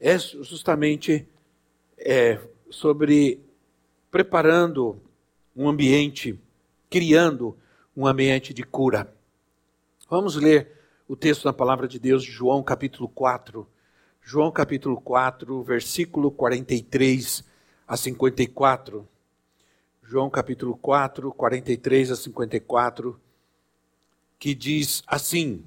é justamente é, sobre preparando um ambiente, criando um ambiente de cura. Vamos ler o texto da palavra de Deus de João capítulo 4 João capítulo 4, versículo 43 a 54. João capítulo 4, 43 a 54, que diz assim.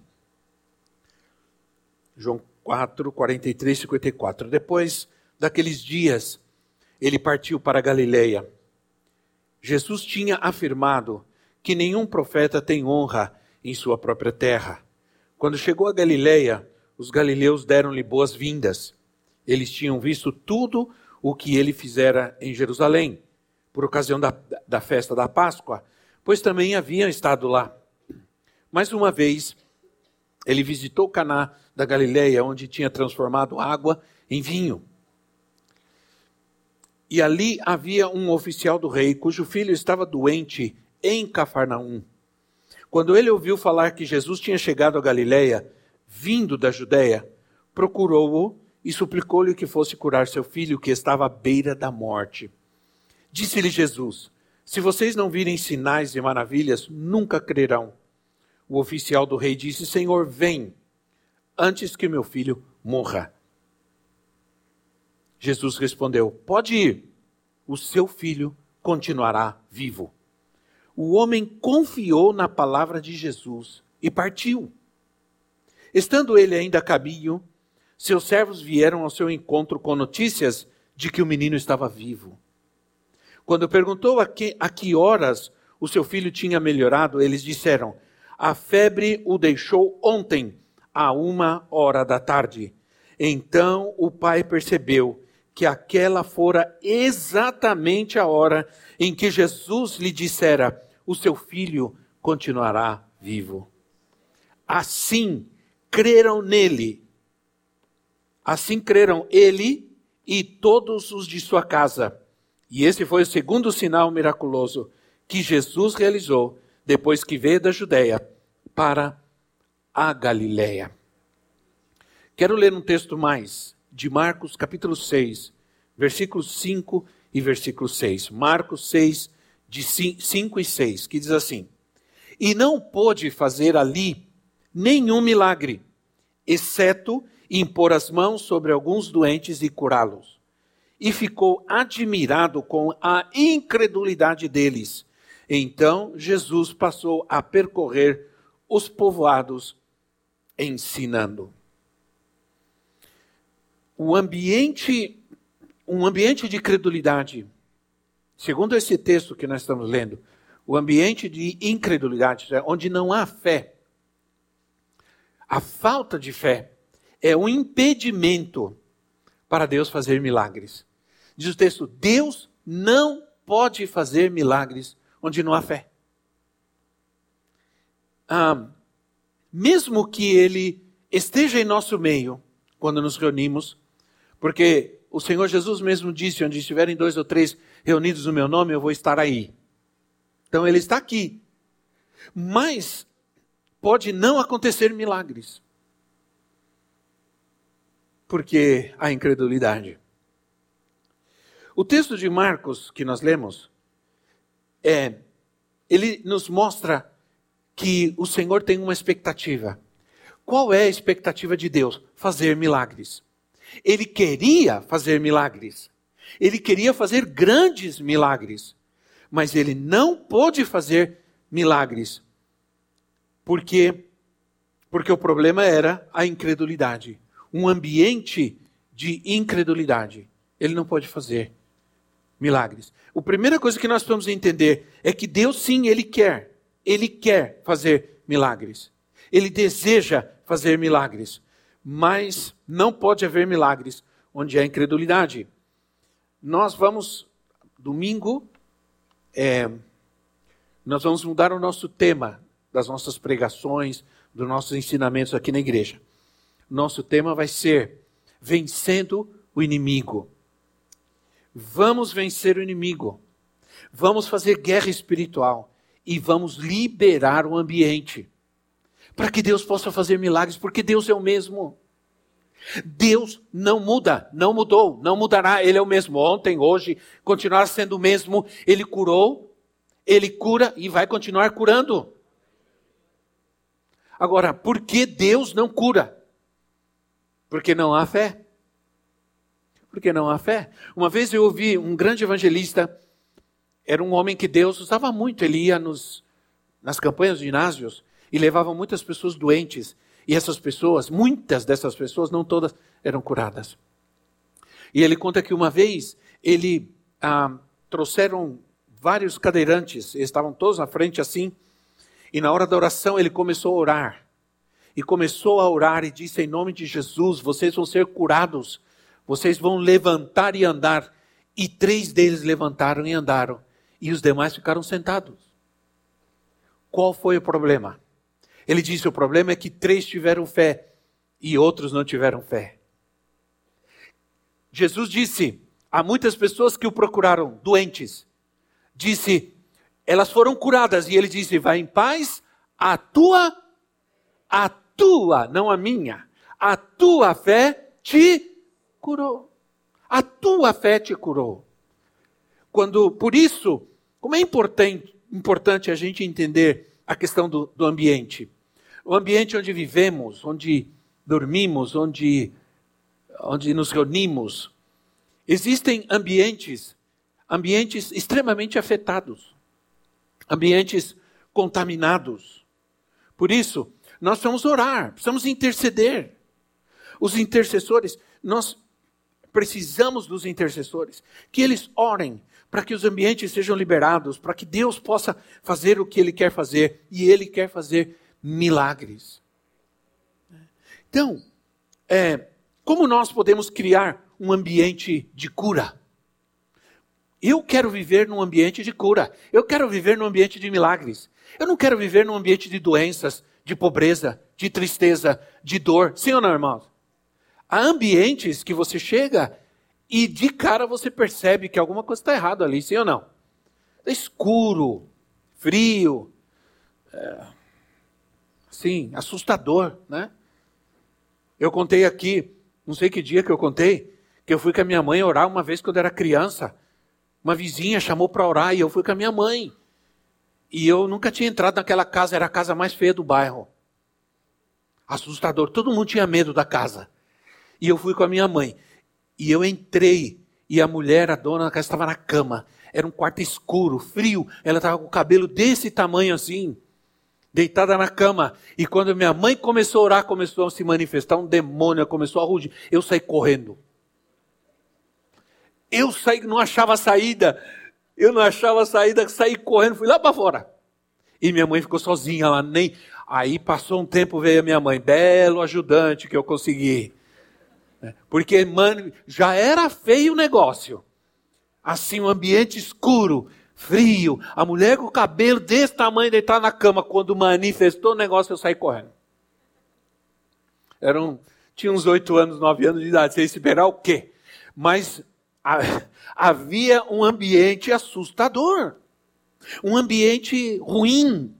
João 4, 43 e 54. Depois daqueles dias, ele partiu para Galileia. Jesus tinha afirmado que nenhum profeta tem honra em sua própria terra. Quando chegou a Galileia, os galileus deram-lhe boas-vindas. Eles tinham visto tudo o que ele fizera em Jerusalém, por ocasião da, da festa da Páscoa, pois também haviam estado lá. Mais uma vez, ele visitou Caná da Galileia, onde tinha transformado água em vinho. E ali havia um oficial do rei, cujo filho estava doente em Cafarnaum. Quando ele ouviu falar que Jesus tinha chegado a Galileia, vindo da Judéia, procurou-o e suplicou-lhe que fosse curar seu filho, que estava à beira da morte. Disse-lhe Jesus: Se vocês não virem sinais e maravilhas, nunca crerão. O oficial do rei disse: Senhor, vem, antes que meu filho morra. Jesus respondeu: Pode ir, o seu filho continuará vivo. O homem confiou na palavra de Jesus e partiu. Estando ele ainda a caminho, seus servos vieram ao seu encontro com notícias de que o menino estava vivo. Quando perguntou a que, a que horas o seu filho tinha melhorado, eles disseram: A febre o deixou ontem, a uma hora da tarde. Então o pai percebeu que aquela fora exatamente a hora em que Jesus lhe dissera: O seu filho continuará vivo. Assim, creram nele. Assim creram ele e todos os de sua casa. E esse foi o segundo sinal miraculoso que Jesus realizou depois que veio da Judéia para a Galiléia. Quero ler um texto mais de Marcos capítulo 6, versículos 5 e versículo 6. Marcos 6, de 5 e 6, que diz assim: E não pôde fazer ali nenhum milagre, exceto impor as mãos sobre alguns doentes e curá-los. E ficou admirado com a incredulidade deles. Então Jesus passou a percorrer os povoados ensinando. O ambiente, um ambiente de credulidade, segundo esse texto que nós estamos lendo, o ambiente de incredulidade, onde não há fé, a falta de fé é um impedimento para Deus fazer milagres. Diz o texto: Deus não pode fazer milagres onde não há fé. Ah, mesmo que Ele esteja em nosso meio, quando nos reunimos, porque o Senhor Jesus mesmo disse: onde estiverem dois ou três reunidos no meu nome, eu vou estar aí. Então Ele está aqui. Mas pode não acontecer milagres. Porque a incredulidade. O texto de Marcos que nós lemos é ele nos mostra que o Senhor tem uma expectativa. Qual é a expectativa de Deus? Fazer milagres. Ele queria fazer milagres. Ele queria fazer grandes milagres. Mas ele não pôde fazer milagres por quê? Porque o problema era a incredulidade. Um ambiente de incredulidade. Ele não pode fazer milagres. A primeira coisa que nós precisamos entender é que Deus, sim, Ele quer. Ele quer fazer milagres. Ele deseja fazer milagres. Mas não pode haver milagres onde há incredulidade. Nós vamos, domingo, é, nós vamos mudar o nosso tema das nossas pregações, dos nossos ensinamentos aqui na igreja. Nosso tema vai ser Vencendo o Inimigo. Vamos vencer o inimigo. Vamos fazer guerra espiritual e vamos liberar o ambiente para que Deus possa fazer milagres, porque Deus é o mesmo. Deus não muda, não mudou, não mudará. Ele é o mesmo ontem, hoje, continuar sendo o mesmo. Ele curou, ele cura e vai continuar curando. Agora, por que Deus não cura? Porque não há fé. Porque não há fé. Uma vez eu ouvi um grande evangelista, era um homem que Deus usava muito, ele ia nos, nas campanhas de ginásios e levava muitas pessoas doentes. E essas pessoas, muitas dessas pessoas, não todas, eram curadas. E ele conta que uma vez ele ah, trouxeram vários cadeirantes, estavam todos na frente assim, e na hora da oração ele começou a orar. E começou a orar e disse: Em nome de Jesus, vocês vão ser curados, vocês vão levantar e andar. E três deles levantaram e andaram, e os demais ficaram sentados. Qual foi o problema? Ele disse: o problema é que três tiveram fé e outros não tiveram fé. Jesus disse: há muitas pessoas que o procuraram, doentes. Disse: elas foram curadas. E ele disse: vai em paz, a tua, a tua, não a minha, a tua fé te curou. A tua fé te curou. Quando, por isso, como é importante, importante a gente entender a questão do, do ambiente o ambiente onde vivemos, onde dormimos, onde, onde nos reunimos. Existem ambientes, ambientes extremamente afetados, ambientes contaminados. Por isso, nós precisamos orar, precisamos interceder. Os intercessores, nós precisamos dos intercessores, que eles orem para que os ambientes sejam liberados, para que Deus possa fazer o que Ele quer fazer, e Ele quer fazer milagres. Então, é, como nós podemos criar um ambiente de cura? Eu quero viver num ambiente de cura. Eu quero viver num ambiente de milagres. Eu não quero viver num ambiente de doenças, de pobreza, de tristeza, de dor. Sim ou não, irmãos? Há ambientes que você chega e de cara você percebe que alguma coisa está errada ali, sim ou não? É escuro, frio, é, Sim, assustador, né? Eu contei aqui, não sei que dia que eu contei, que eu fui com a minha mãe orar uma vez quando era criança. Uma vizinha chamou para orar e eu fui com a minha mãe. E eu nunca tinha entrado naquela casa, era a casa mais feia do bairro. Assustador, todo mundo tinha medo da casa. E eu fui com a minha mãe. E eu entrei, e a mulher, a dona da casa, estava na cama. Era um quarto escuro, frio. Ela estava com o cabelo desse tamanho assim deitada na cama. E quando minha mãe começou a orar, começou a se manifestar um demônio, começou a rugir. Eu saí correndo. Eu saí, não achava saída. Eu não achava saída, saí correndo, fui lá para fora. E minha mãe ficou sozinha lá, nem. Aí passou um tempo, veio a minha mãe, belo ajudante que eu consegui. É, porque, mano, já era feio o negócio. Assim, um ambiente escuro frio, a mulher com o cabelo desse tamanho deitar na cama, quando manifestou o negócio, eu saí correndo. Eram, tinha uns oito anos, nove anos de idade, sem esperar o quê? Mas havia um ambiente assustador, um ambiente ruim.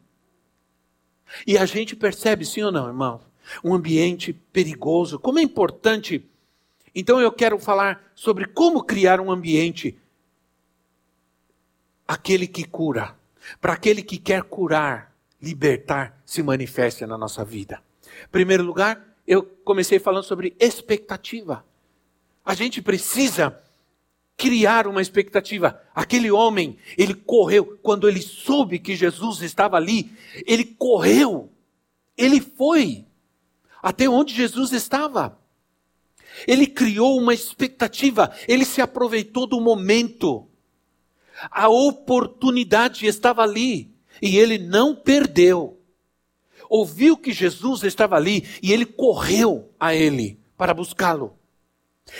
E a gente percebe, sim ou não, irmão? Um ambiente perigoso. Como é importante. Então eu quero falar sobre como criar um ambiente aquele que cura, para aquele que quer curar, libertar, se manifesta na nossa vida. Em primeiro lugar, eu comecei falando sobre expectativa. A gente precisa criar uma expectativa. Aquele homem, ele correu, quando ele soube que Jesus estava ali, ele correu, ele foi até onde Jesus estava. Ele criou uma expectativa, ele se aproveitou do momento. A oportunidade estava ali e ele não perdeu. Ouviu que Jesus estava ali e ele correu a ele para buscá-lo.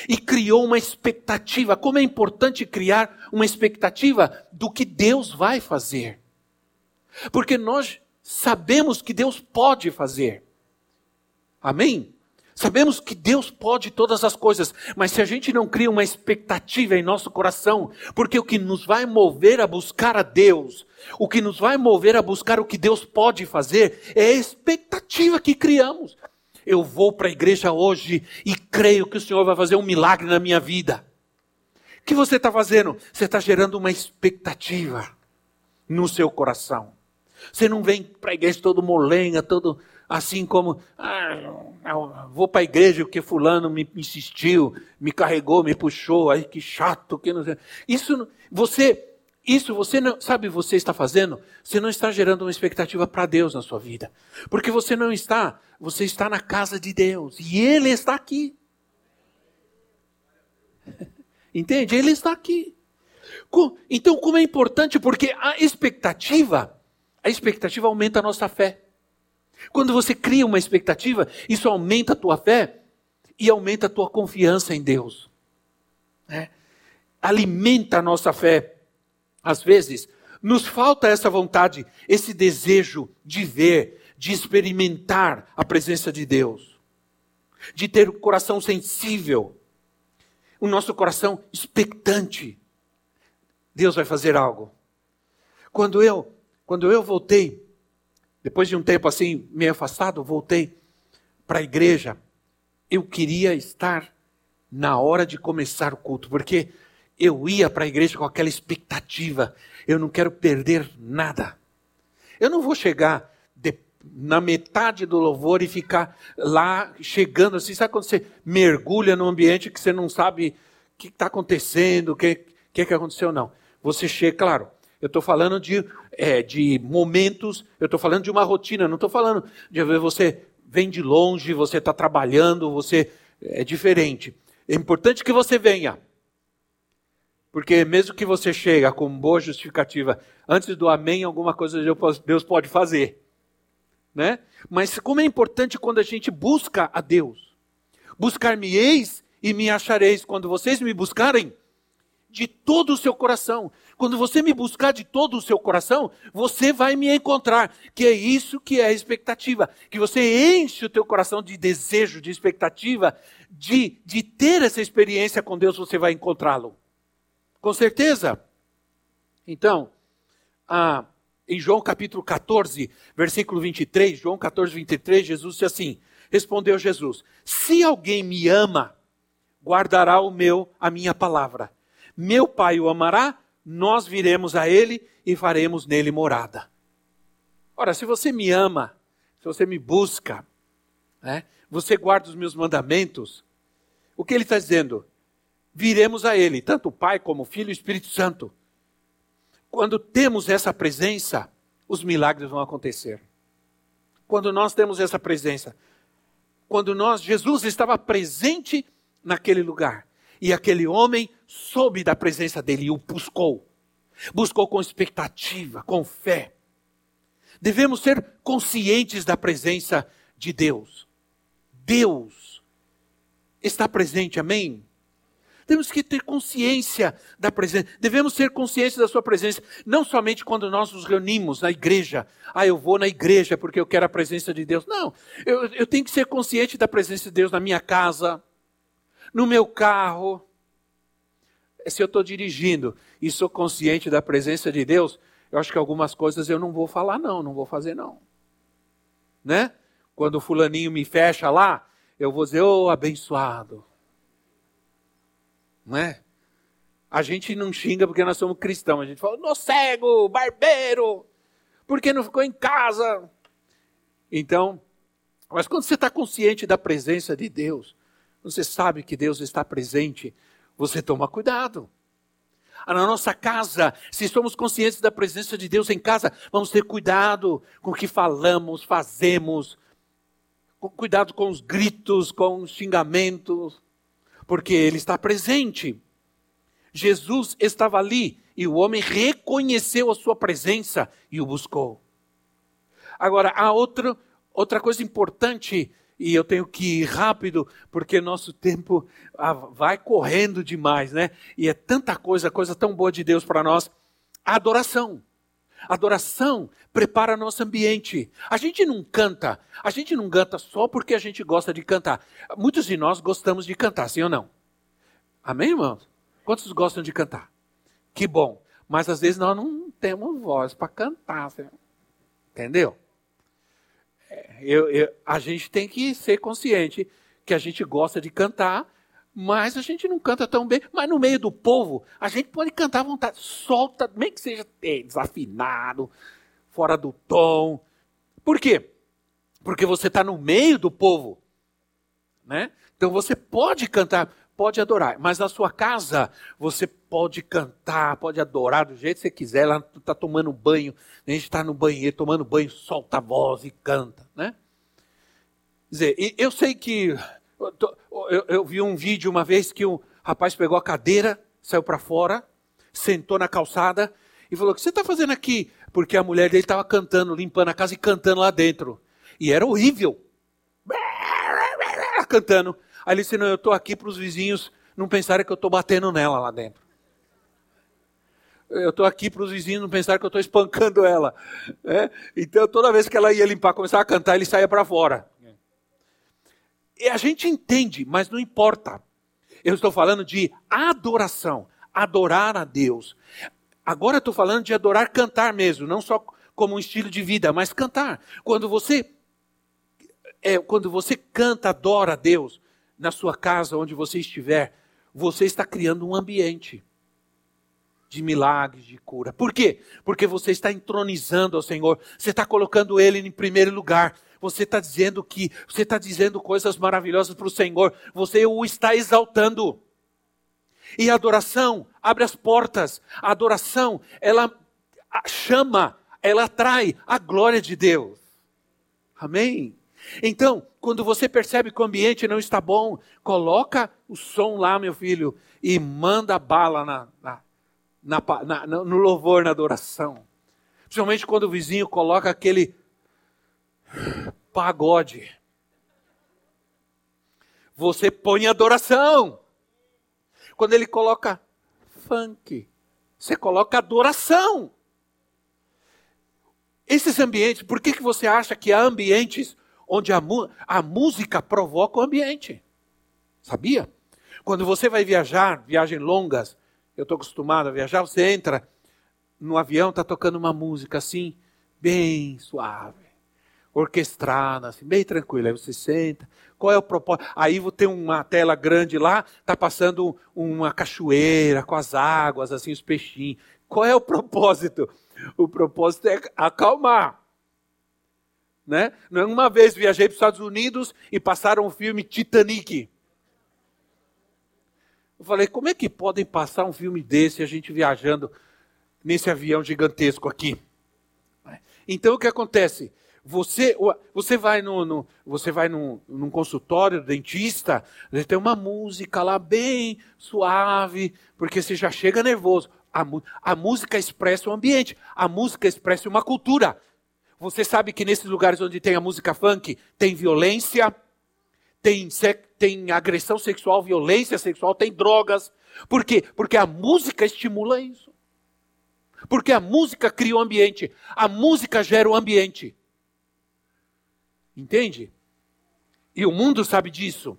e criou uma expectativa. Como é importante criar uma expectativa do que Deus vai fazer. Porque nós sabemos que Deus pode fazer. Amém? Sabemos que Deus pode todas as coisas, mas se a gente não cria uma expectativa em nosso coração, porque o que nos vai mover a buscar a Deus, o que nos vai mover a buscar o que Deus pode fazer, é a expectativa que criamos. Eu vou para a igreja hoje e creio que o Senhor vai fazer um milagre na minha vida. O que você está fazendo? Você está gerando uma expectativa no seu coração. Você não vem para a igreja todo molenga, todo assim como, ah, vou para a igreja porque fulano me insistiu, me carregou, me puxou, aí que chato, que não. Isso você isso você não, sabe, você está fazendo, você não está gerando uma expectativa para Deus na sua vida. Porque você não está, você está na casa de Deus e ele está aqui. Entende? Ele está aqui. Então, como é importante, porque a expectativa, a expectativa aumenta a nossa fé. Quando você cria uma expectativa, isso aumenta a tua fé e aumenta a tua confiança em Deus. É. Alimenta a nossa fé. Às vezes, nos falta essa vontade, esse desejo de ver, de experimentar a presença de Deus, de ter o coração sensível, o nosso coração expectante. Deus vai fazer algo. Quando eu, quando eu voltei depois de um tempo assim, meio afastado, voltei para a igreja. Eu queria estar na hora de começar o culto, porque eu ia para a igreja com aquela expectativa. Eu não quero perder nada. Eu não vou chegar de, na metade do louvor e ficar lá chegando assim. Sabe quando você mergulha num ambiente que você não sabe o que está acontecendo, o que, que, que aconteceu? Não. Você chega, claro, eu estou falando de, é, de momentos, eu estou falando de uma rotina, não estou falando de você vem de longe, você está trabalhando, você é diferente. É importante que você venha. Porque mesmo que você chegue com boa justificativa, antes do amém, alguma coisa Deus pode fazer. Né? Mas como é importante quando a gente busca a Deus. Buscar-me-eis e me achareis. Quando vocês me buscarem de todo o seu coração. Quando você me buscar de todo o seu coração, você vai me encontrar. Que é isso que é a expectativa. Que você enche o teu coração de desejo, de expectativa, de, de ter essa experiência com Deus, você vai encontrá-lo. Com certeza. Então, em João capítulo 14, versículo 23, João 14, 23, Jesus disse assim: Respondeu Jesus: Se alguém me ama, guardará o meu, a minha palavra. Meu Pai o amará nós viremos a Ele e faremos nele morada. Ora, se você me ama, se você me busca, né, você guarda os meus mandamentos, o que ele está dizendo? Viremos a Ele, tanto o Pai como o Filho e o Espírito Santo. Quando temos essa presença, os milagres vão acontecer. Quando nós temos essa presença, quando nós, Jesus estava presente naquele lugar, e aquele homem soube da presença dele e o buscou. Buscou com expectativa, com fé. Devemos ser conscientes da presença de Deus. Deus está presente, amém? Temos que ter consciência da presença. Devemos ter consciência da sua presença, não somente quando nós nos reunimos na igreja. Ah, eu vou na igreja porque eu quero a presença de Deus. Não, eu, eu tenho que ser consciente da presença de Deus na minha casa, no meu carro. Se eu estou dirigindo e sou consciente da presença de Deus, eu acho que algumas coisas eu não vou falar, não, não vou fazer, não. Né? Quando o fulaninho me fecha lá, eu vou dizer, ô oh, abençoado. Não é? A gente não xinga porque nós somos cristãos. A gente fala, no cego, barbeiro, porque não ficou em casa? Então, mas quando você está consciente da presença de Deus, você sabe que Deus está presente, você toma cuidado. Ah, na nossa casa, se somos conscientes da presença de Deus em casa, vamos ter cuidado com o que falamos, fazemos, cuidado com os gritos, com os xingamentos, porque Ele está presente. Jesus estava ali e o homem reconheceu a sua presença e o buscou. Agora, há outra, outra coisa importante e eu tenho que ir rápido, porque nosso tempo vai correndo demais, né? E é tanta coisa, coisa tão boa de Deus para nós. A adoração. Adoração prepara nosso ambiente. A gente não canta, a gente não canta só porque a gente gosta de cantar. Muitos de nós gostamos de cantar, sim ou não? Amém, irmãos? Quantos gostam de cantar? Que bom. Mas às vezes nós não temos voz para cantar. Entendeu? Eu, eu, a gente tem que ser consciente que a gente gosta de cantar, mas a gente não canta tão bem. Mas no meio do povo, a gente pode cantar à vontade. Solta, nem que seja é, desafinado, fora do tom. Por quê? Porque você está no meio do povo. Né? Então você pode cantar, pode adorar. Mas na sua casa, você pode cantar, pode adorar do jeito que você quiser. Lá está tomando banho, a gente está no banheiro tomando banho, solta a voz e canta. Né? Quer dizer, eu sei que eu, eu, vi um vídeo uma vez que o rapaz pegou a cadeira, saiu para fora, sentou na calçada e falou: O que você está fazendo aqui? Porque a mulher dele estava cantando, limpando a casa e cantando lá dentro. E era horrível. Cantando. Aí ele disse: Não, eu estou aqui para os vizinhos não pensarem que eu estou batendo nela lá dentro. Eu estou aqui para os vizinhos não pensarem que eu estou espancando ela. É? Então, toda vez que ela ia limpar, começava a cantar, ele saía para fora. E a gente entende, mas não importa. Eu estou falando de adoração, adorar a Deus. Agora estou falando de adorar cantar mesmo, não só como um estilo de vida, mas cantar. Quando você é, quando você canta, adora a Deus na sua casa, onde você estiver, você está criando um ambiente de milagres, de cura. Por quê? Porque você está entronizando ao Senhor, você está colocando Ele em primeiro lugar você está dizendo que, você está dizendo coisas maravilhosas para o Senhor, você o está exaltando. E a adoração abre as portas, a adoração, ela chama, ela atrai a glória de Deus. Amém? Então, quando você percebe que o ambiente não está bom, coloca o som lá, meu filho, e manda bala na, na, na, no louvor, na adoração. Principalmente quando o vizinho coloca aquele pagode. Você põe adoração. Quando ele coloca funk, você coloca adoração. Esses ambientes, por que, que você acha que há ambientes onde a, a música provoca o ambiente? Sabia? Quando você vai viajar, viagens longas, eu estou acostumado a viajar, você entra no avião, está tocando uma música assim, bem suave orquestrada, assim, bem tranquila. Aí você senta. Qual é o propósito? Aí tem uma tela grande lá, tá passando uma cachoeira com as águas, assim, os peixinhos. Qual é o propósito? O propósito é acalmar. Né? Uma vez viajei para os Estados Unidos e passaram o filme Titanic. Eu falei, como é que podem passar um filme desse a gente viajando nesse avião gigantesco aqui? Então o que acontece? Você, você vai, no, no você vai num, num consultório, dentista, tem uma música lá bem suave, porque você já chega nervoso. A, a música expressa o ambiente, a música expressa uma cultura. Você sabe que nesses lugares onde tem a música funk, tem violência, tem, tem agressão sexual, violência sexual, tem drogas. Por quê? Porque a música estimula isso. Porque a música cria o um ambiente. A música gera o um ambiente. Entende? E o mundo sabe disso.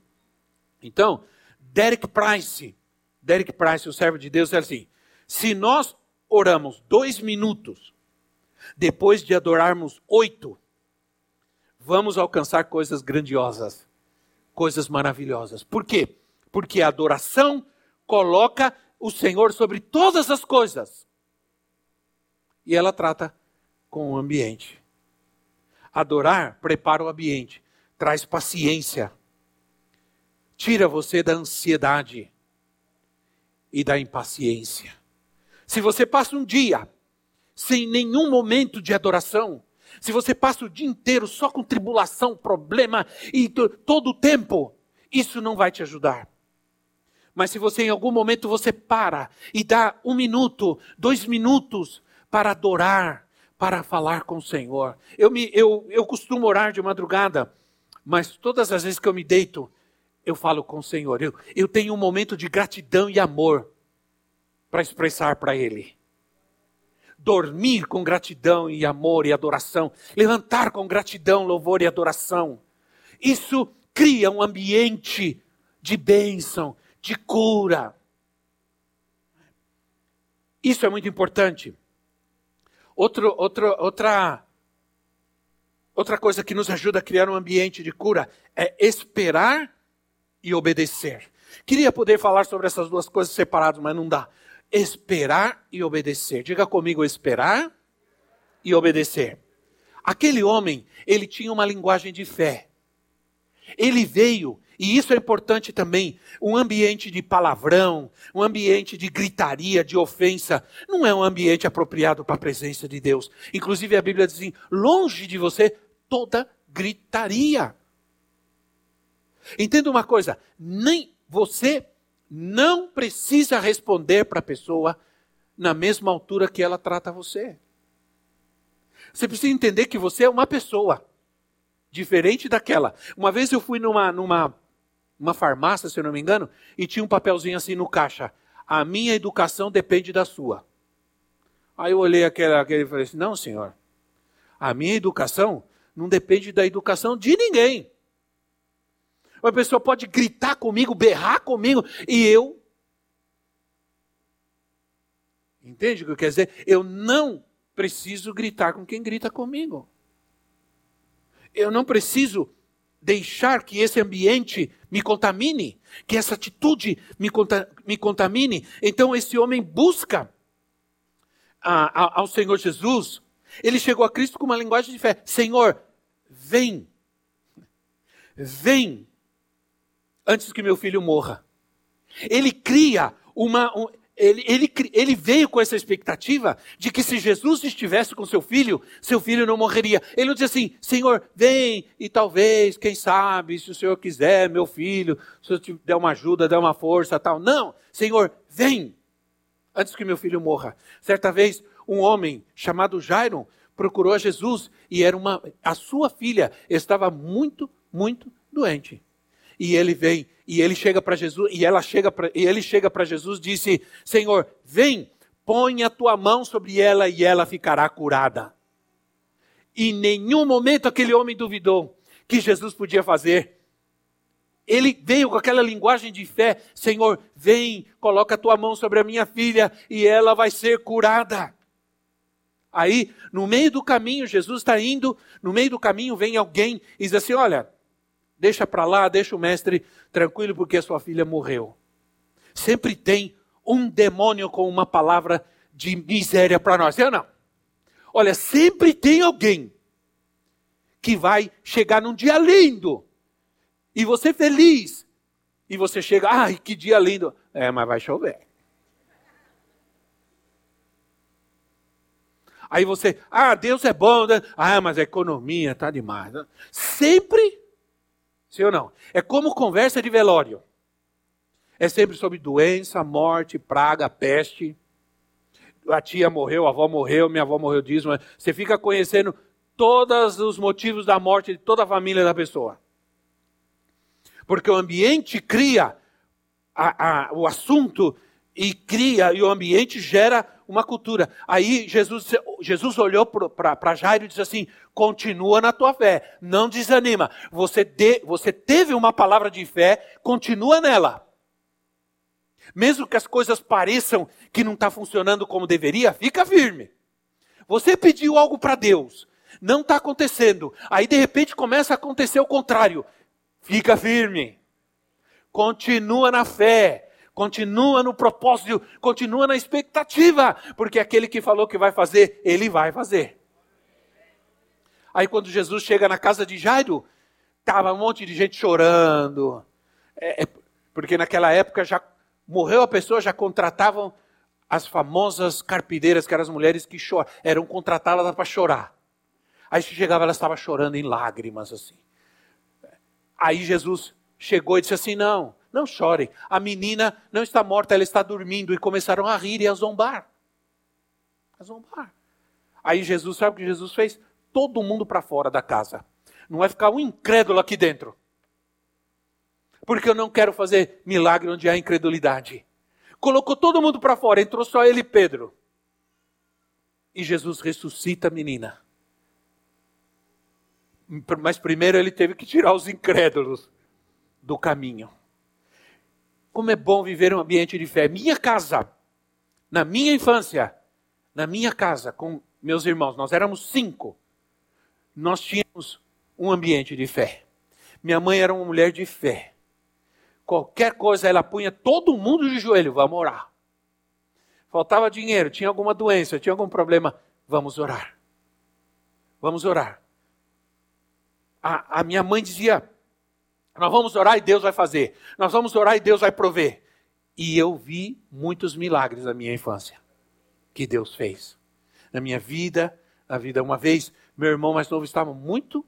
Então, Derek Price, Derek Price, o servo de Deus, é assim: se nós oramos dois minutos, depois de adorarmos oito, vamos alcançar coisas grandiosas, coisas maravilhosas. Por quê? Porque a adoração coloca o Senhor sobre todas as coisas. E ela trata com o ambiente. Adorar prepara o ambiente, traz paciência, tira você da ansiedade e da impaciência. Se você passa um dia sem nenhum momento de adoração, se você passa o dia inteiro só com tribulação, problema e todo o tempo, isso não vai te ajudar. Mas se você em algum momento você para e dá um minuto, dois minutos para adorar, para falar com o Senhor. Eu, me, eu, eu costumo orar de madrugada Mas todas as vezes que eu me deito, eu falo com o Senhor. Eu, eu tenho um momento de gratidão e amor para expressar para Ele. Dormir com gratidão e amor e adoração. Levantar com gratidão, louvor e adoração. Isso cria um ambiente de bênção, de cura. Isso é muito importante. Outro, outro, outra, outra coisa que nos ajuda a criar um ambiente de cura é esperar e obedecer. Queria poder falar sobre essas duas coisas separadas, mas não dá. Esperar e obedecer. Diga comigo, esperar e obedecer. Aquele homem, ele tinha uma linguagem de fé. Ele veio e isso é importante também. Um ambiente de palavrão, um ambiente de gritaria, de ofensa, não é um ambiente apropriado para a presença de Deus. Inclusive a Bíblia diz assim: longe de você toda gritaria. Entenda uma coisa: nem você não precisa responder para a pessoa na mesma altura que ela trata você. Você precisa entender que você é uma pessoa diferente daquela. Uma vez eu fui numa, numa uma farmácia, se eu não me engano, e tinha um papelzinho assim no caixa. A minha educação depende da sua. Aí eu olhei aquele, aquele e falei assim: não, senhor. A minha educação não depende da educação de ninguém. Uma pessoa pode gritar comigo, berrar comigo, e eu. Entende o que eu quero dizer? Eu não preciso gritar com quem grita comigo. Eu não preciso deixar que esse ambiente me contamine, que essa atitude me, conta, me contamine. Então esse homem busca a, a, ao Senhor Jesus. Ele chegou a Cristo com uma linguagem de fé: Senhor, vem, vem, antes que meu filho morra. Ele cria uma, um, ele, ele, ele veio com essa expectativa de que se Jesus estivesse com seu filho, seu filho não morreria. Ele não dizia assim, Senhor, vem e talvez, quem sabe, se o Senhor quiser, meu filho, se eu te der uma ajuda, der uma força, tal. Não, Senhor, vem, antes que meu filho morra. Certa vez, um homem chamado Jairo procurou a Jesus e era uma, a sua filha estava muito, muito doente. E ele vem e ele chega para Jesus e ela chega pra, e ele chega para Jesus disse: Senhor, vem, põe a tua mão sobre ela e ela ficará curada. Em nenhum momento aquele homem duvidou que Jesus podia fazer. Ele veio com aquela linguagem de fé: Senhor, vem, coloca a tua mão sobre a minha filha e ela vai ser curada. Aí, no meio do caminho, Jesus está indo, no meio do caminho vem alguém e diz assim: Olha, Deixa para lá, deixa o mestre tranquilo porque a sua filha morreu. Sempre tem um demônio com uma palavra de miséria para nós, não? Olha, sempre tem alguém que vai chegar num dia lindo e você feliz e você chega, ai, que dia lindo. É, mas vai chover. Aí você, ah, Deus é bom, né? ah, mas a economia tá demais. Sempre Sim ou não? É como conversa de velório. É sempre sobre doença, morte, praga, peste. A tia morreu, a avó morreu, minha avó morreu disso. Você fica conhecendo todos os motivos da morte de toda a família da pessoa. Porque o ambiente cria a, a, o assunto e cria, e o ambiente gera uma cultura. Aí Jesus, Jesus olhou para Jairo e disse assim: continua na tua fé, não desanima. Você, de, você teve uma palavra de fé, continua nela. Mesmo que as coisas pareçam que não está funcionando como deveria, fica firme. Você pediu algo para Deus, não está acontecendo. Aí de repente começa a acontecer o contrário. Fica firme. Continua na fé Continua no propósito, continua na expectativa, porque aquele que falou que vai fazer, ele vai fazer. Aí quando Jesus chega na casa de Jairo, tava um monte de gente chorando, é, é, porque naquela época já morreu a pessoa, já contratavam as famosas carpideiras, que eram as mulheres que choram, eram contratadas para chorar. Aí chegava, ela estava chorando em lágrimas assim. Aí Jesus chegou e disse assim: Não, não chorem. A menina não está morta, ela está dormindo. E começaram a rir e a zombar. A zombar. Aí Jesus, sabe o que Jesus fez? Todo mundo para fora da casa. Não vai ficar um incrédulo aqui dentro. Porque eu não quero fazer milagre onde há incredulidade. Colocou todo mundo para fora, entrou só ele e Pedro. E Jesus ressuscita a menina. Mas primeiro ele teve que tirar os incrédulos do caminho. Como é bom viver um ambiente de fé. Minha casa, na minha infância, na minha casa, com meus irmãos, nós éramos cinco. Nós tínhamos um ambiente de fé. Minha mãe era uma mulher de fé. Qualquer coisa ela punha todo mundo de joelho, vamos orar. Faltava dinheiro, tinha alguma doença, tinha algum problema, vamos orar. Vamos orar. A, a minha mãe dizia: Nós vamos orar e Deus vai fazer. Nós vamos orar e Deus vai prover. E eu vi muitos milagres na minha infância que Deus fez. Na minha vida, na vida, uma vez, meu irmão mais novo estava muito.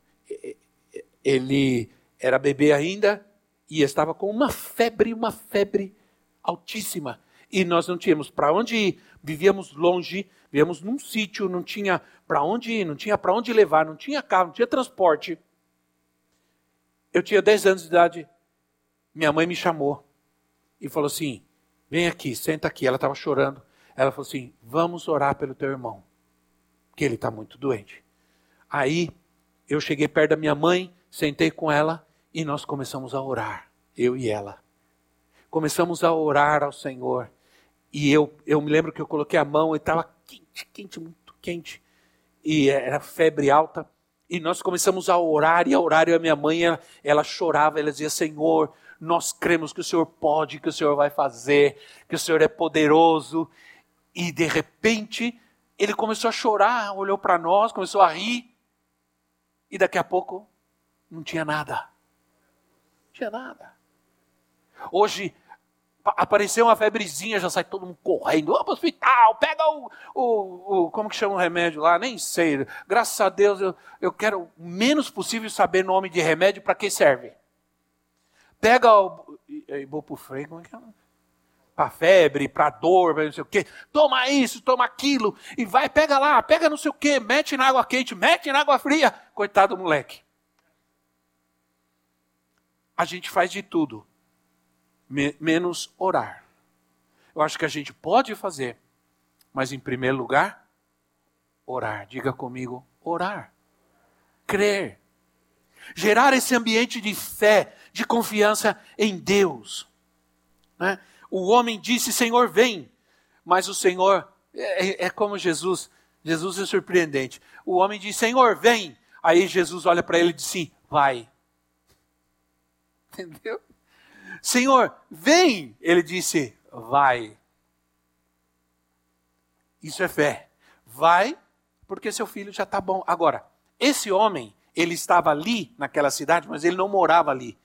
Ele era bebê ainda e estava com uma febre, uma febre altíssima. E nós não tínhamos para onde ir, vivíamos longe, vivíamos num sítio, não tinha para onde ir, não tinha para onde levar, não tinha carro, não tinha transporte. Eu tinha 10 anos de idade, minha mãe me chamou e falou assim: vem aqui, senta aqui. Ela estava chorando. Ela falou assim: vamos orar pelo teu irmão, que ele está muito doente. Aí eu cheguei perto da minha mãe, sentei com ela e nós começamos a orar, eu e ela. Começamos a orar ao Senhor. E eu, eu me lembro que eu coloquei a mão e estava quente, quente, muito quente. E era febre alta. E nós começamos a orar e a orar. E a minha mãe, ela, ela chorava, ela dizia: Senhor, nós cremos que o Senhor pode, que o Senhor vai fazer, que o Senhor é poderoso. E de repente, ele começou a chorar, olhou para nós, começou a rir. E daqui a pouco, não tinha nada. Não tinha nada. Hoje, apareceu uma febrezinha, já sai todo mundo correndo, vamos para o hospital, pega o, o, o, como que chama o remédio lá, nem sei, graças a Deus eu, eu quero o menos possível saber nome de remédio, para que serve. Pega o ibuprofeno, como é que é? Para febre, para dor, para não sei o quê, toma isso, toma aquilo, e vai, pega lá, pega não sei o quê, mete na água quente, mete na água fria, coitado do moleque. A gente faz de tudo me, menos orar. Eu acho que a gente pode fazer, mas em primeiro lugar, orar. Diga comigo, orar. Crer. Gerar esse ambiente de fé, de confiança em Deus. Né? O homem disse: Senhor, vem. Mas o Senhor, é, é como Jesus, Jesus é surpreendente. O homem diz: Senhor, vem. Aí Jesus olha para ele e diz assim: Vai. Entendeu? Senhor, vem. Ele disse: Vai. Isso é fé. Vai, porque seu filho já está bom. Agora, esse homem, ele estava ali naquela cidade, mas ele não morava ali.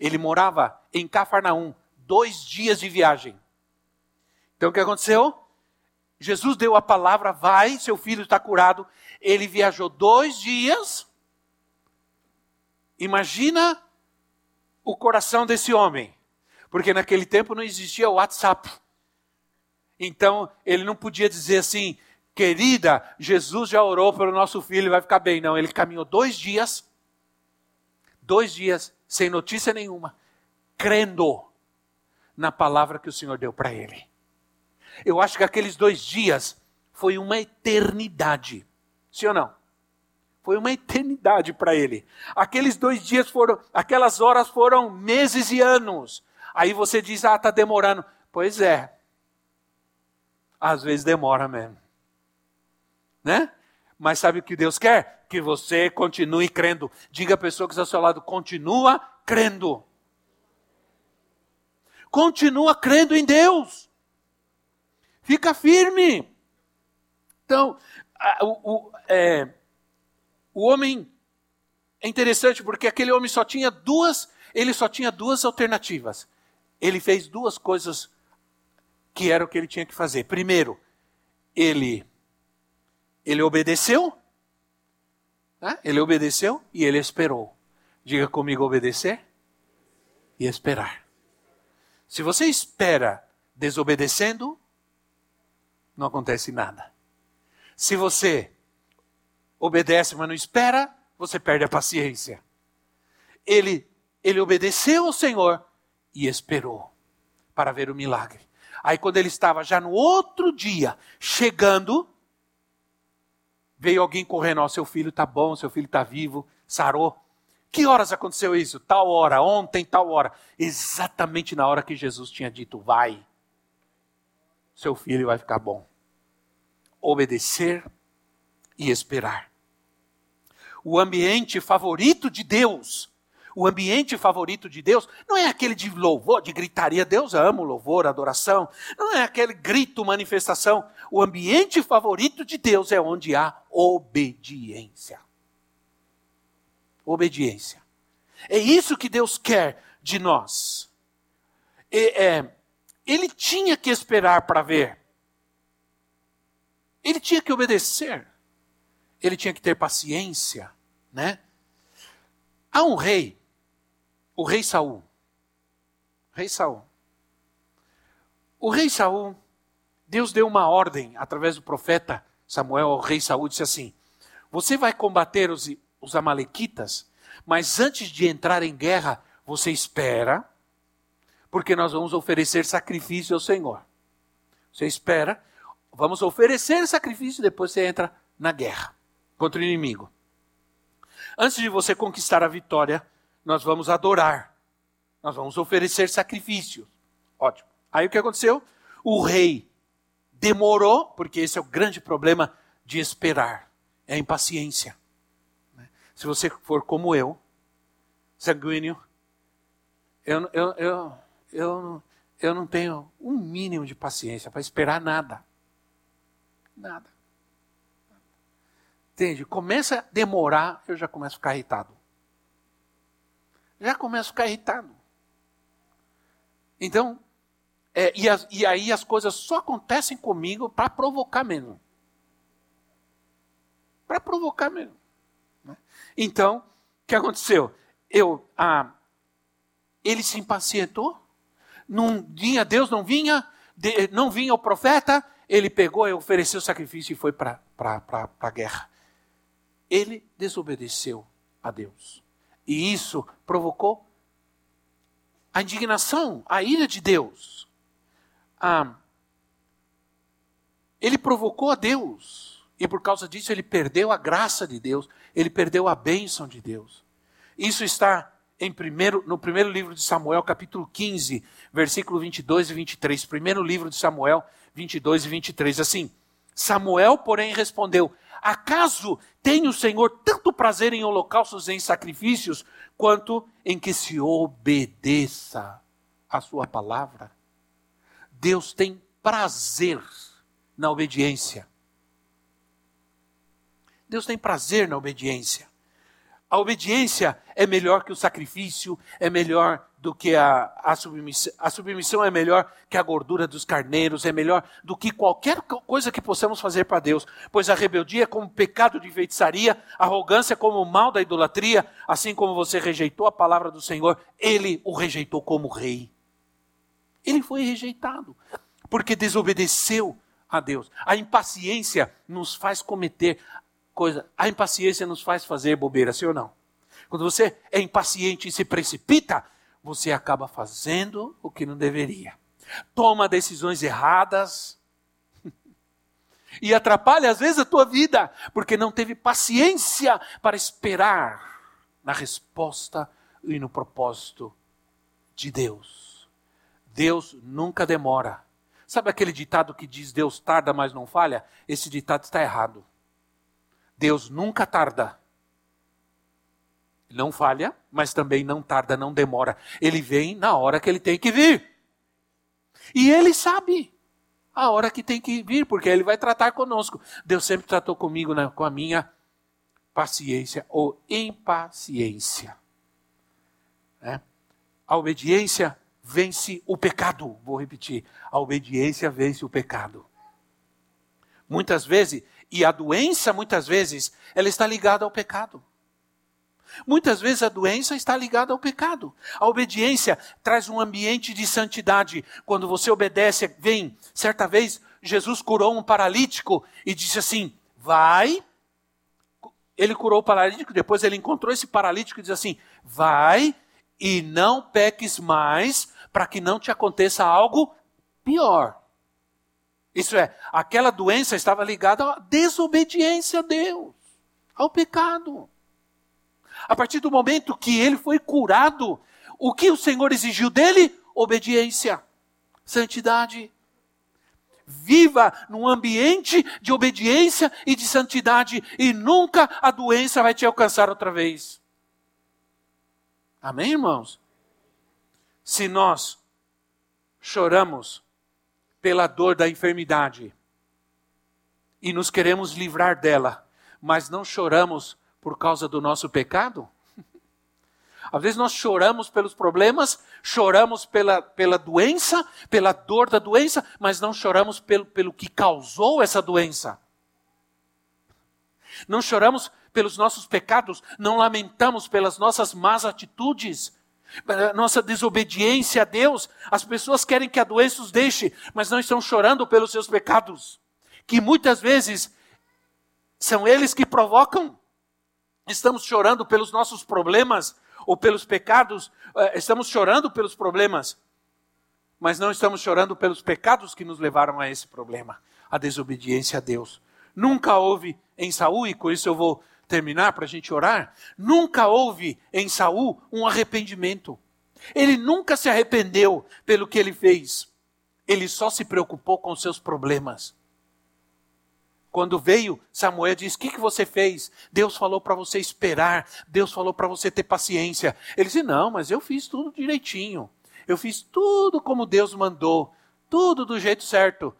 Ele morava em Cafarnaum, dois dias de viagem. Então o que aconteceu? Jesus deu a palavra, vai, seu filho está curado. Ele viajou dois dias. Imagina o coração desse homem. Porque naquele tempo não existia WhatsApp. Então, ele não podia dizer assim, querida, Jesus já orou pelo nosso filho, vai ficar bem. Não, ele caminhou dois dias, dois dias, sem notícia nenhuma, crendo na palavra que o Senhor deu para ele. Eu acho que aqueles dois dias foi uma eternidade. Sim ou não? Foi uma eternidade para ele. Aqueles dois dias foram, aquelas horas foram meses e anos. Aí você diz, ah, está demorando. Pois é. Às vezes demora mesmo. Né? Mas sabe o que Deus quer? Que você continue crendo. Diga a pessoa que está ao seu lado, continua crendo. Continua crendo em Deus. Fica firme. Então, o, o, é, o homem é interessante porque aquele homem só tinha duas, ele só tinha duas alternativas ele fez duas coisas que era o que ele tinha que fazer. Primeiro, ele ele obedeceu, né? ele obedeceu e ele esperou. Diga comigo obedecer e esperar. Se você espera desobedecendo, não acontece nada. Se você obedece, mas não espera, você perde a paciência. Ele, ele obedeceu ao Senhor e esperou para ver o milagre. Aí, quando ele estava já no outro dia, chegando, veio alguém correndo: Ó, seu filho está bom, seu filho está vivo, sarou. Que horas aconteceu isso? Tal hora, ontem, tal hora. Exatamente na hora que Jesus tinha dito: vai, seu filho vai ficar bom. Obedecer e esperar. O ambiente favorito de Deus o ambiente favorito de Deus não é aquele de louvor, de gritaria. Deus ama louvor, adoração. Não é aquele grito, manifestação. O ambiente favorito de Deus é onde há obediência. Obediência. É isso que Deus quer de nós. é, ele tinha que esperar para ver. Ele tinha que obedecer. Ele tinha que ter paciência, né? Há um rei o rei Saul. Rei Saul. O rei Saul, Deus deu uma ordem através do profeta Samuel ao rei Saul, disse assim: Você vai combater os, os amalequitas, mas antes de entrar em guerra, você espera, porque nós vamos oferecer sacrifício ao Senhor. Você espera, vamos oferecer sacrifício, depois você entra na guerra contra o inimigo. Antes de você conquistar a vitória, nós vamos adorar. Nós vamos oferecer sacrifícios. Ótimo. Aí o que aconteceu? O rei demorou, porque esse é o grande problema de esperar, é a impaciência. Se você for como eu, sanguíneo, eu, eu, eu, eu, eu não tenho um mínimo de paciência para esperar nada. Nada. Entende? Começa a demorar, eu já começo a ficar irritado já começo a ficar irritado. Então, é, e, as, e, aí as coisas só acontecem comigo para provocar mesmo. Para provocar mesmo. Né? Então, o que aconteceu? Eu, ah, ele se impacientou. Num dia Deus não vinha, de, não vinha o profeta, ele pegou e ofereceu sacrifício e foi para a guerra. Ele desobedeceu a Deus. E isso provocou a indignação, a ira de Deus. Ah, ele provocou a Deus. E por causa disso ele perdeu a graça de Deus, ele perdeu a bênção de Deus. Isso está em primeiro, no primeiro livro de Samuel, capítulo 15, versículo 22 e 23. Primeiro livro de Samuel, 22 e 23. Assim, Samuel, porém, respondeu: Acaso tem o Senhor tanto prazer em holocaustos e em sacrifícios, quanto em que se obedeça a sua palavra? Deus tem prazer na obediência. Deus tem prazer na obediência. A obediência é melhor que o sacrifício, é melhor do que a, a, submissão. A submissão é melhor que a gordura dos carneiros, é melhor do que qualquer coisa que possamos fazer para Deus. Pois a rebeldia é como pecado de feitiçaria, a arrogância é como o mal da idolatria, assim como você rejeitou a palavra do Senhor, ele o rejeitou como rei. Ele foi rejeitado, porque desobedeceu a Deus. A impaciência nos faz cometer coisa, a impaciência nos faz fazer bobeira, sim ou não? Quando você é impaciente e se precipita, você acaba fazendo o que não deveria. Toma decisões erradas. e atrapalha às vezes a tua vida, porque não teve paciência para esperar na resposta e no propósito de Deus. Deus nunca demora. Sabe aquele ditado que diz Deus tarda, mas não falha? Esse ditado está errado. Deus nunca tarda. Não falha, mas também não tarda, não demora. Ele vem na hora que ele tem que vir. E ele sabe a hora que tem que vir, porque ele vai tratar conosco. Deus sempre tratou comigo né, com a minha paciência ou impaciência. Né? A obediência vence o pecado. Vou repetir: a obediência vence o pecado. Muitas vezes e a doença, muitas vezes, ela está ligada ao pecado. Muitas vezes a doença está ligada ao pecado. A obediência traz um ambiente de santidade. Quando você obedece, vem. Certa vez, Jesus curou um paralítico e disse assim: Vai, ele curou o paralítico, depois ele encontrou esse paralítico e diz assim: vai e não peques mais, para que não te aconteça algo pior. Isso é, aquela doença estava ligada à desobediência a Deus, ao pecado. A partir do momento que ele foi curado, o que o Senhor exigiu dele? Obediência, santidade. Viva num ambiente de obediência e de santidade, e nunca a doença vai te alcançar outra vez. Amém, irmãos? Se nós choramos pela dor da enfermidade e nos queremos livrar dela, mas não choramos por causa do nosso pecado? Às vezes nós choramos pelos problemas, choramos pela, pela doença, pela dor da doença, mas não choramos pelo, pelo que causou essa doença. Não choramos pelos nossos pecados, não lamentamos pelas nossas más atitudes, nossa desobediência a Deus. As pessoas querem que a doença os deixe, mas não estão chorando pelos seus pecados, que muitas vezes são eles que provocam. Estamos chorando pelos nossos problemas ou pelos pecados, eh, estamos chorando pelos problemas, mas não estamos chorando pelos pecados que nos levaram a esse problema, a desobediência a Deus. Nunca houve em Saul, e com isso eu vou terminar para a gente orar, nunca houve em Saul um arrependimento. Ele nunca se arrependeu pelo que ele fez. Ele só se preocupou com seus problemas. Quando veio, Samuel disse: O que, que você fez? Deus falou para você esperar, Deus falou para você ter paciência. Ele disse: Não, mas eu fiz tudo direitinho. Eu fiz tudo como Deus mandou, tudo do jeito certo.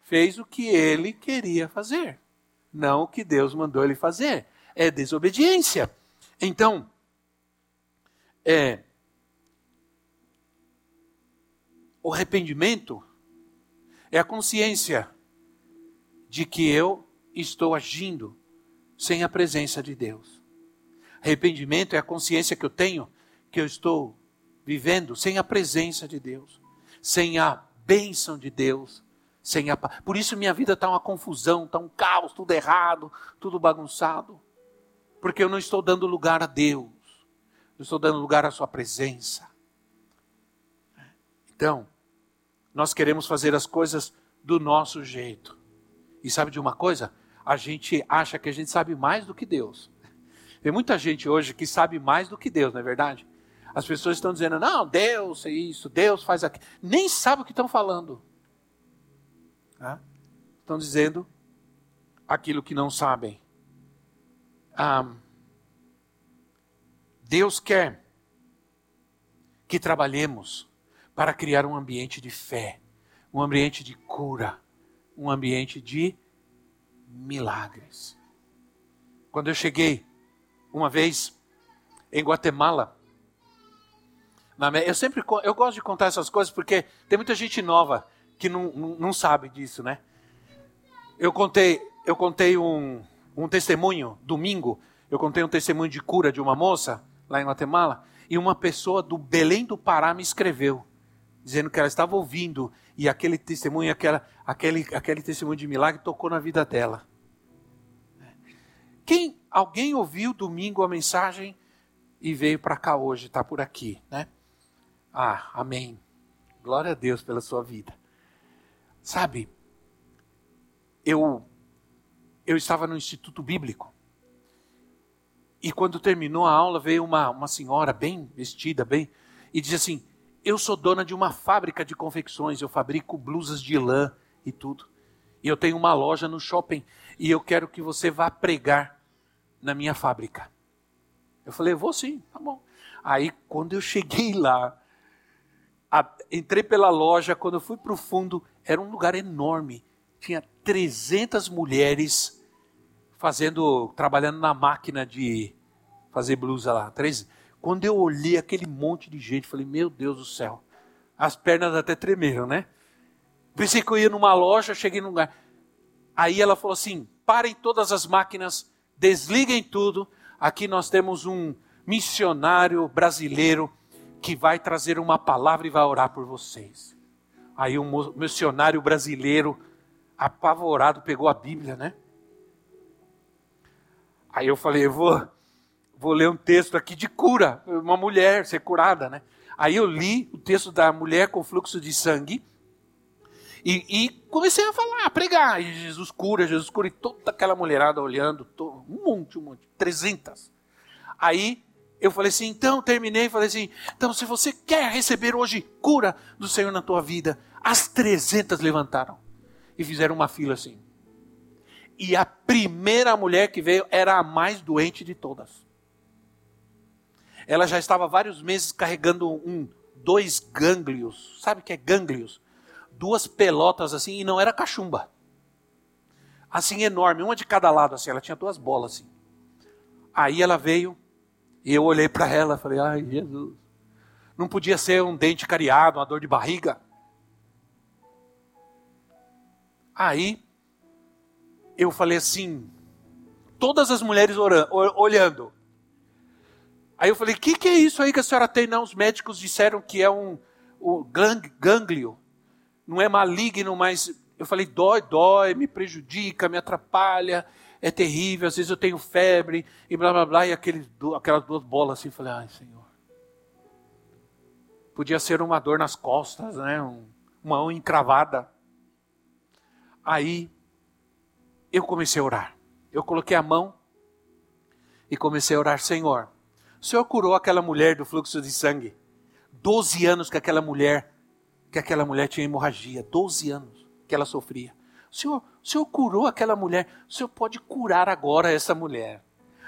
Fez o que ele queria fazer, não o que Deus mandou ele fazer. É desobediência. Então, é, o arrependimento é a consciência de que eu estou agindo sem a presença de Deus. Arrependimento é a consciência que eu tenho que eu estou vivendo sem a presença de Deus, sem a bênção de Deus, sem a Por isso minha vida está uma confusão, está um caos, tudo errado, tudo bagunçado, porque eu não estou dando lugar a Deus, eu estou dando lugar à Sua presença. Então, nós queremos fazer as coisas do nosso jeito. E sabe de uma coisa? A gente acha que a gente sabe mais do que Deus. Tem muita gente hoje que sabe mais do que Deus, não é verdade? As pessoas estão dizendo, não, Deus é isso, Deus faz aquilo. Nem sabe o que estão falando. Estão dizendo aquilo que não sabem. Ah, Deus quer que trabalhemos para criar um ambiente de fé, um ambiente de cura, um ambiente de milagres. Quando eu cheguei uma vez em Guatemala, eu sempre eu gosto de contar essas coisas porque tem muita gente nova que não, não, sabe disso, né? Eu contei eu contei um, um testemunho domingo, eu contei um testemunho de cura de uma moça lá em Guatemala e uma pessoa do Belém do Pará me escreveu dizendo que ela estava ouvindo e aquele testemunho, aquela, aquele, aquele testemunho de milagre tocou na vida dela. Quem alguém ouviu domingo a mensagem e veio para cá hoje, está por aqui, né? Ah, amém. Glória a Deus pela sua vida. Sabe, eu eu estava no Instituto Bíblico e quando terminou a aula veio uma, uma senhora bem vestida, bem, e disse assim: eu sou dona de uma fábrica de confecções, eu fabrico blusas de lã e tudo. E eu tenho uma loja no shopping e eu quero que você vá pregar na minha fábrica. Eu falei, vou sim, tá bom. Aí quando eu cheguei lá, a, entrei pela loja, quando eu fui para o fundo, era um lugar enorme. Tinha 300 mulheres fazendo, trabalhando na máquina de fazer blusa lá. 300. Quando eu olhei aquele monte de gente, falei, meu Deus do céu. As pernas até tremeram, né? Pensei que eu ia numa loja, cheguei num lugar. Aí ela falou assim: parem todas as máquinas, desliguem tudo. Aqui nós temos um missionário brasileiro que vai trazer uma palavra e vai orar por vocês. Aí um missionário brasileiro, apavorado, pegou a Bíblia, né? Aí eu falei, eu vou, vou ler um texto aqui de cura, uma mulher ser curada, né? Aí eu li o texto da mulher com fluxo de sangue e, e comecei a falar, a pregar. E Jesus cura, Jesus cura. E toda aquela mulherada olhando, um monte, um monte, 300. Aí eu falei assim, então terminei, falei assim, então se você quer receber hoje cura do Senhor na tua vida, as 300 levantaram e fizeram uma fila assim. E a primeira mulher que veio era a mais doente de todas. Ela já estava vários meses carregando um, dois gânglios. Sabe o que é gânglios? Duas pelotas assim, e não era cachumba. Assim enorme, uma de cada lado, assim. Ela tinha duas bolas assim. Aí ela veio, e eu olhei para ela falei: Ai, Jesus. Não podia ser um dente cariado, uma dor de barriga. Aí eu falei assim, todas as mulheres orando, olhando. Aí eu falei: o que, que é isso aí que a senhora tem? Não, os médicos disseram que é um, um gânglio. Não é maligno, mas eu falei: dói, dói, me prejudica, me atrapalha, é terrível. Às vezes eu tenho febre e blá blá blá. E aquele, aquelas duas bolas assim. Eu falei: ai, Senhor. Podia ser uma dor nas costas, né? Um, uma mão encravada. Aí eu comecei a orar. Eu coloquei a mão e comecei a orar, Senhor. O Senhor curou aquela mulher do fluxo de sangue. Doze anos que aquela mulher, que aquela mulher tinha hemorragia. Doze anos que ela sofria. O Senhor, o Senhor curou aquela mulher. O Senhor pode curar agora essa mulher.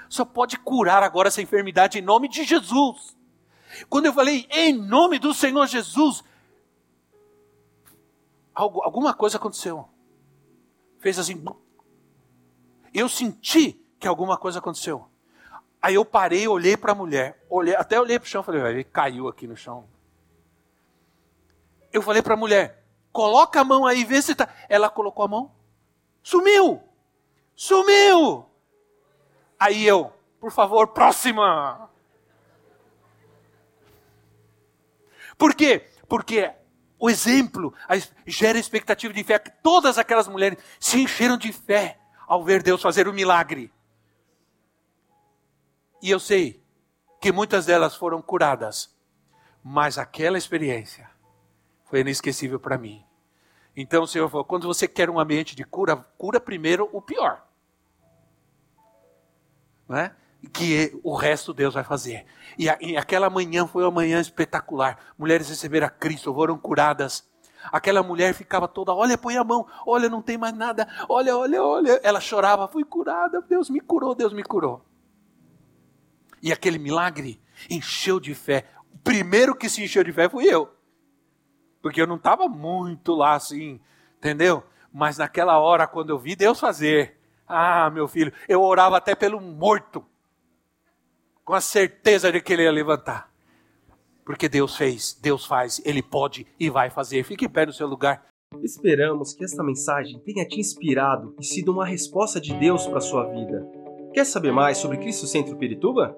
O Senhor pode curar agora essa enfermidade em nome de Jesus. Quando eu falei em nome do Senhor Jesus, algo, alguma coisa aconteceu fez assim. Eu senti que alguma coisa aconteceu. Aí eu parei, olhei para a mulher, olhei, até olhei para o chão, falei, ele caiu aqui no chão. Eu falei para a mulher, coloca a mão aí, vê se tá. Ela colocou a mão, sumiu, sumiu. Aí eu, por favor, próxima. Por quê? Porque o exemplo gera expectativa de fé. Todas aquelas mulheres se encheram de fé ao ver Deus fazer o milagre. E eu sei que muitas delas foram curadas, mas aquela experiência foi inesquecível para mim. Então o Senhor falou: quando você quer um ambiente de cura, cura primeiro o pior. Não é? que o resto Deus vai fazer. E, a, e, aquela manhã foi uma manhã espetacular. Mulheres receberam a Cristo, foram curadas. Aquela mulher ficava toda, olha, põe a mão, olha, não tem mais nada, olha, olha, olha. Ela chorava, fui curada, Deus me curou, Deus me curou. E aquele milagre encheu de fé. O primeiro que se encheu de fé fui eu. Porque eu não estava muito lá assim, entendeu? Mas naquela hora, quando eu vi Deus fazer, ah, meu filho, eu orava até pelo morto com a certeza de que ele ia levantar. Porque Deus fez, Deus faz, Ele pode e vai fazer. Fique em pé no seu lugar. Esperamos que esta mensagem tenha te inspirado e sido uma resposta de Deus para a sua vida. Quer saber mais sobre Cristo Centro Pirituba?